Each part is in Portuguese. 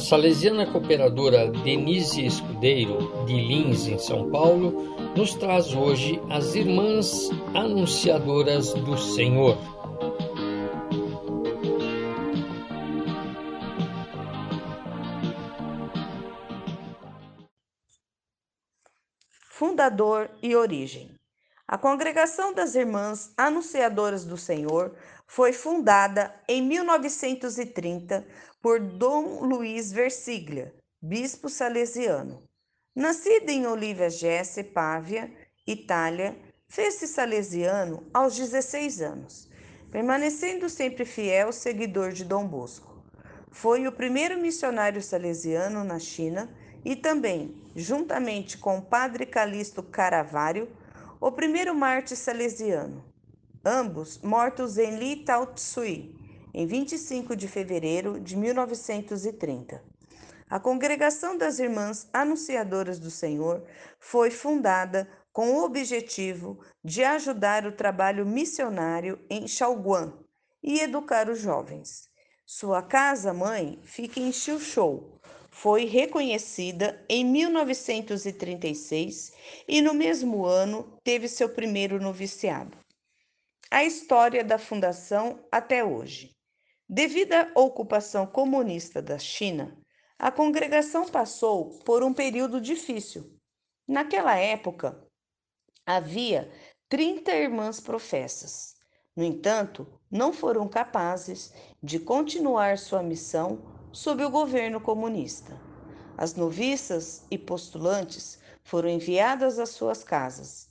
salesiana cooperadora Denise Escudeiro, de Lins, em São Paulo, nos traz hoje as Irmãs Anunciadoras do Senhor. Fundador e origem. A Congregação das Irmãs Anunciadoras do Senhor foi fundada em 1930 por Dom Luiz Versiglia, bispo salesiano. Nascida em Olivia Jesse, Pávia, Itália, fez-se salesiano aos 16 anos, permanecendo sempre fiel seguidor de Dom Bosco. Foi o primeiro missionário salesiano na China e também, juntamente com o padre Calixto Caravaggio, o primeiro mártir salesiano. Ambos mortos em Li Tao Tsui, em 25 de fevereiro de 1930. A Congregação das Irmãs Anunciadoras do Senhor foi fundada com o objetivo de ajudar o trabalho missionário em Shaoguan e educar os jovens. Sua casa-mãe fica em Xiushou. Foi reconhecida em 1936 e no mesmo ano teve seu primeiro noviciado. A história da fundação até hoje. Devido à ocupação comunista da China, a congregação passou por um período difícil. Naquela época, havia 30 irmãs professas. No entanto, não foram capazes de continuar sua missão sob o governo comunista. As noviças e postulantes foram enviadas às suas casas.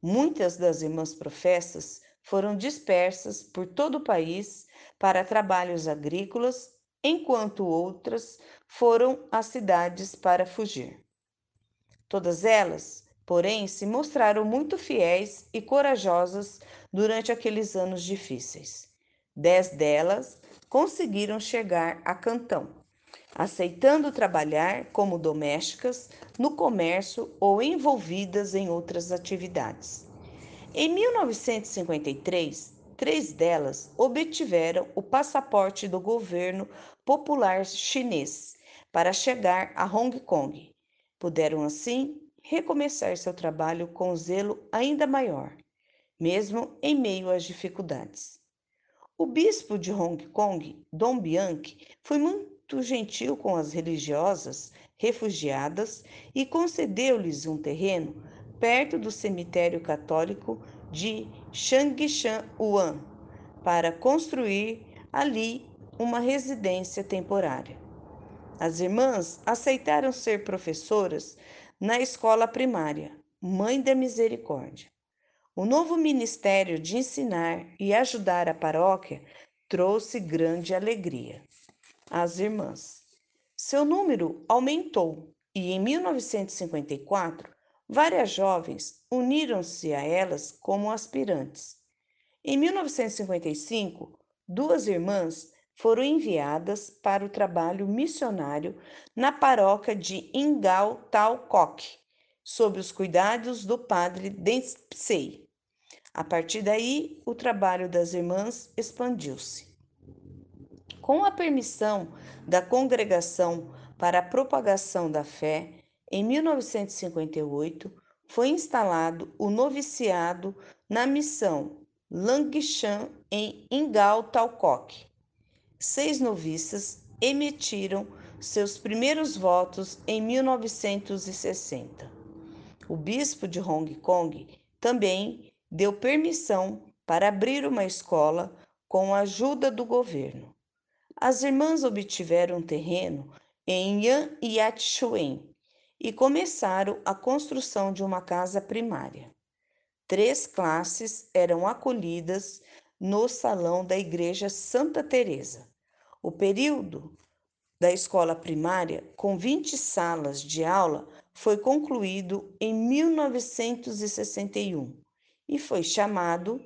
Muitas das irmãs professas foram dispersas por todo o país para trabalhos agrícolas, enquanto outras foram às cidades para fugir. Todas elas, porém, se mostraram muito fiéis e corajosas durante aqueles anos difíceis. Dez delas conseguiram chegar a Cantão, aceitando trabalhar como domésticas no comércio ou envolvidas em outras atividades. Em 1953, Três delas obtiveram o passaporte do governo popular chinês para chegar a Hong Kong. Puderam, assim, recomeçar seu trabalho com zelo ainda maior, mesmo em meio às dificuldades. O bispo de Hong Kong, Dom Bianchi, foi muito gentil com as religiosas refugiadas e concedeu-lhes um terreno perto do cemitério católico de Changshan-Yuan para construir ali uma residência temporária. As irmãs aceitaram ser professoras na escola primária, Mãe da Misericórdia. O novo ministério de ensinar e ajudar a paróquia trouxe grande alegria às irmãs. Seu número aumentou e em 1954 Várias jovens uniram-se a elas como aspirantes. Em 1955, duas irmãs foram enviadas para o trabalho missionário na paróquia de Ingao Tao Kok, sob os cuidados do padre Dempsey. A partir daí, o trabalho das irmãs expandiu-se. Com a permissão da Congregação para a Propagação da Fé, em 1958, foi instalado o noviciado na missão Langshan em Ingal Talcock. Seis noviças emitiram seus primeiros votos em 1960. O bispo de Hong Kong também deu permissão para abrir uma escola com a ajuda do governo. As irmãs obtiveram terreno em Yan Shuen, e começaram a construção de uma casa primária. Três classes eram acolhidas no salão da Igreja Santa Teresa. O período da escola primária, com 20 salas de aula, foi concluído em 1961 e foi chamado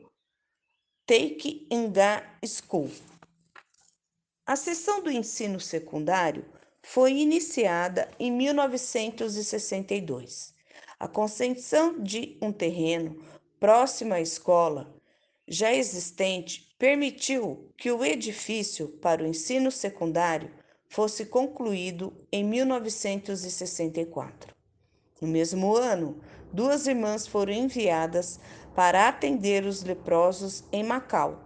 Take Nga School. A seção do ensino secundário foi iniciada em 1962. A concessão de um terreno próximo à escola já existente permitiu que o edifício para o ensino secundário fosse concluído em 1964. No mesmo ano, duas irmãs foram enviadas para atender os leprosos em Macau,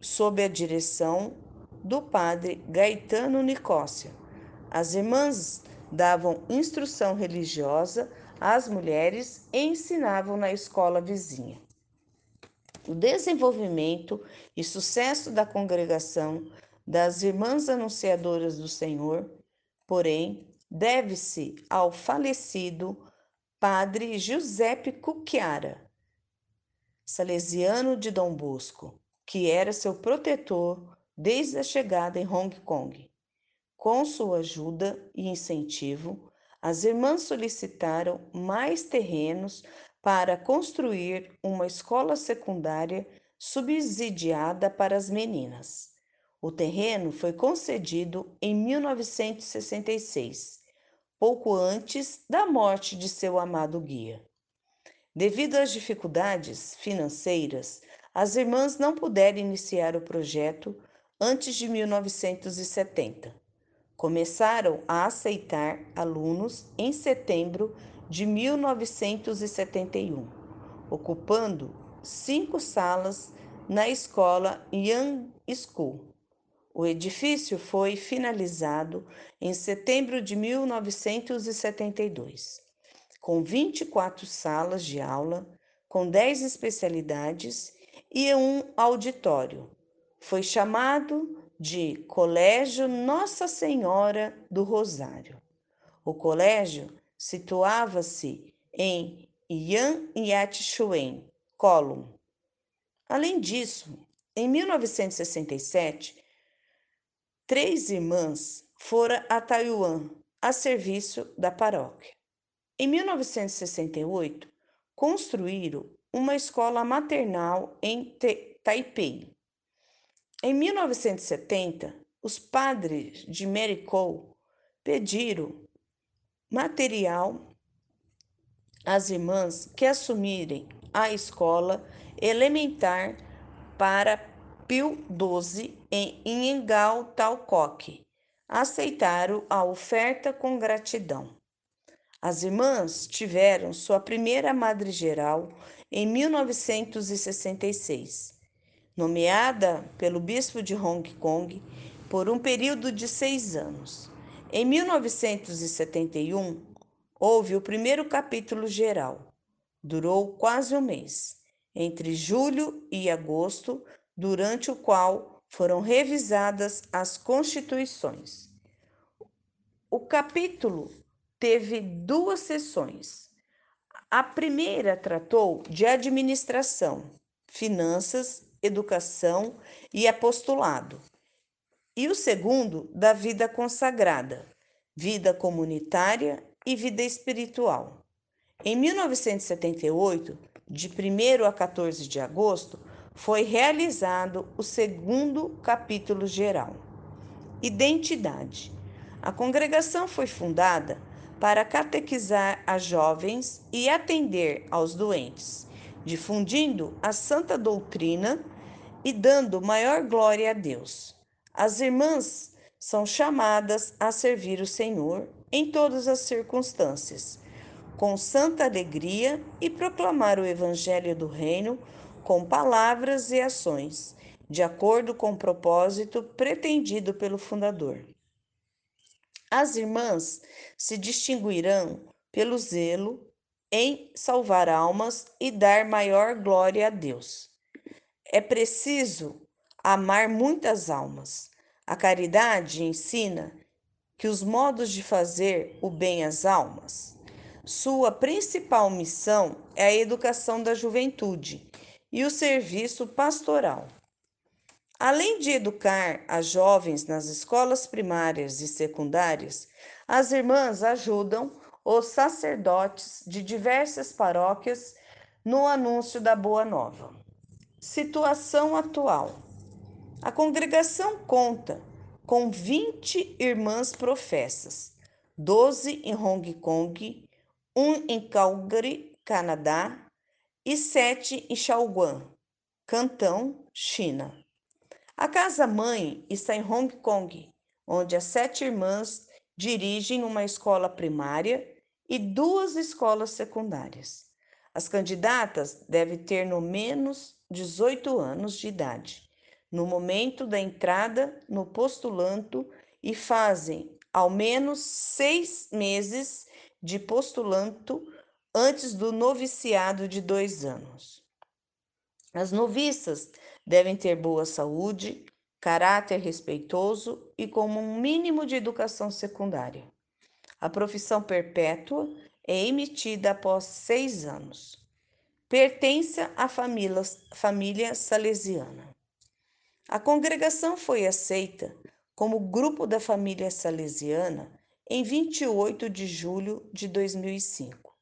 sob a direção do padre Gaetano Nicócia. As irmãs davam instrução religiosa às mulheres e ensinavam na escola vizinha. O desenvolvimento e sucesso da congregação das Irmãs Anunciadoras do Senhor, porém, deve-se ao falecido Padre Giuseppe Cucchiara, salesiano de Dom Bosco, que era seu protetor desde a chegada em Hong Kong. Com sua ajuda e incentivo, as irmãs solicitaram mais terrenos para construir uma escola secundária subsidiada para as meninas. O terreno foi concedido em 1966, pouco antes da morte de seu amado guia. Devido às dificuldades financeiras, as irmãs não puderam iniciar o projeto antes de 1970. Começaram a aceitar alunos em setembro de 1971, ocupando cinco salas na escola Young School. O edifício foi finalizado em setembro de 1972, com 24 salas de aula, com 10 especialidades e um auditório. Foi chamado de Colégio Nossa Senhora do Rosário. O colégio situava-se em Yan Yat Chuen, Colum. Além disso, em 1967, três irmãs foram a Taiwan a serviço da paróquia. Em 1968, construíram uma escola maternal em Taipei. Em 1970, os padres de Cole pediram material às irmãs que assumirem a escola elementar para Pio XII em Ingal Talcoque. Aceitaram a oferta com gratidão. As irmãs tiveram sua primeira madre geral em 1966, nomeada pelo bispo de Hong Kong por um período de seis anos. Em 1971, houve o primeiro capítulo geral. Durou quase um mês, entre julho e agosto, durante o qual foram revisadas as constituições. O capítulo teve duas sessões. A primeira tratou de administração, finanças, educação e apostolado. E o segundo, da vida consagrada, vida comunitária e vida espiritual. Em 1978, de 1 a 14 de agosto, foi realizado o segundo capítulo geral. Identidade. A congregação foi fundada para catequizar as jovens e atender aos doentes, difundindo a santa doutrina e dando maior glória a Deus. As irmãs são chamadas a servir o Senhor em todas as circunstâncias, com santa alegria e proclamar o evangelho do reino com palavras e ações, de acordo com o propósito pretendido pelo fundador. As irmãs se distinguirão pelo zelo em salvar almas e dar maior glória a Deus. É preciso amar muitas almas. A caridade ensina que os modos de fazer o bem às almas. Sua principal missão é a educação da juventude e o serviço pastoral. Além de educar as jovens nas escolas primárias e secundárias, as irmãs ajudam os sacerdotes de diversas paróquias no anúncio da Boa Nova. Situação atual: a congregação conta com 20 irmãs professas, 12 em Hong Kong, um em Calgary, Canadá, e sete em Shaoguan, Cantão, China. A casa-mãe está em Hong Kong, onde as sete irmãs dirigem uma escola primária e duas escolas secundárias. As candidatas devem ter no menos 18 anos de idade no momento da entrada no postulanto e fazem ao menos seis meses de postulanto antes do noviciado de dois anos. As noviças devem ter boa saúde, caráter respeitoso e como um mínimo de educação secundária. A profissão perpétua é emitida após seis anos. Pertence à família, família salesiana. A congregação foi aceita como grupo da família salesiana em 28 de julho de 2005.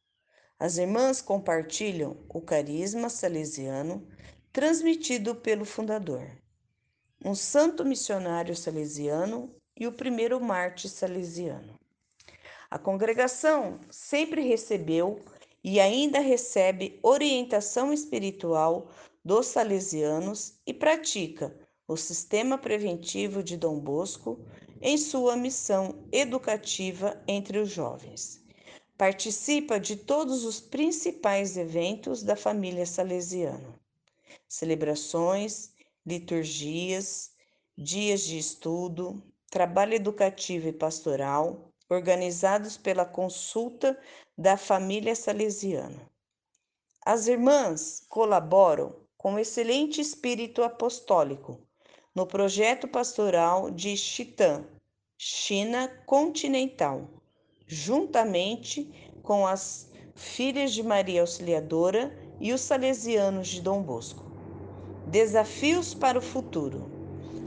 As irmãs compartilham o carisma salesiano transmitido pelo fundador, um santo missionário salesiano e o primeiro mártir salesiano. A congregação sempre recebeu e ainda recebe orientação espiritual dos salesianos e pratica o Sistema Preventivo de Dom Bosco em sua missão educativa entre os jovens. Participa de todos os principais eventos da família salesiana: celebrações, liturgias, dias de estudo, trabalho educativo e pastoral, organizados pela consulta da família salesiana. As irmãs colaboram com excelente espírito apostólico no projeto pastoral de Chitã, China continental, juntamente com as Filhas de Maria Auxiliadora e os Salesianos de Dom Bosco. Desafios para o futuro.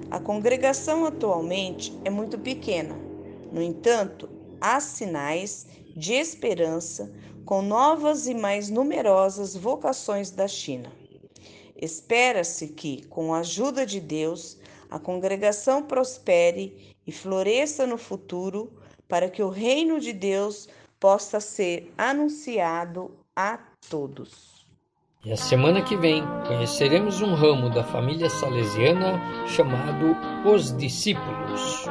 A congregação atualmente é muito pequena, no entanto, há sinais de esperança com novas e mais numerosas vocações da China. Espera-se que, com a ajuda de Deus, a congregação prospere e floresça no futuro para que o reino de Deus possa ser anunciado a todos. E a semana que vem conheceremos um ramo da família salesiana chamado Os Discípulos.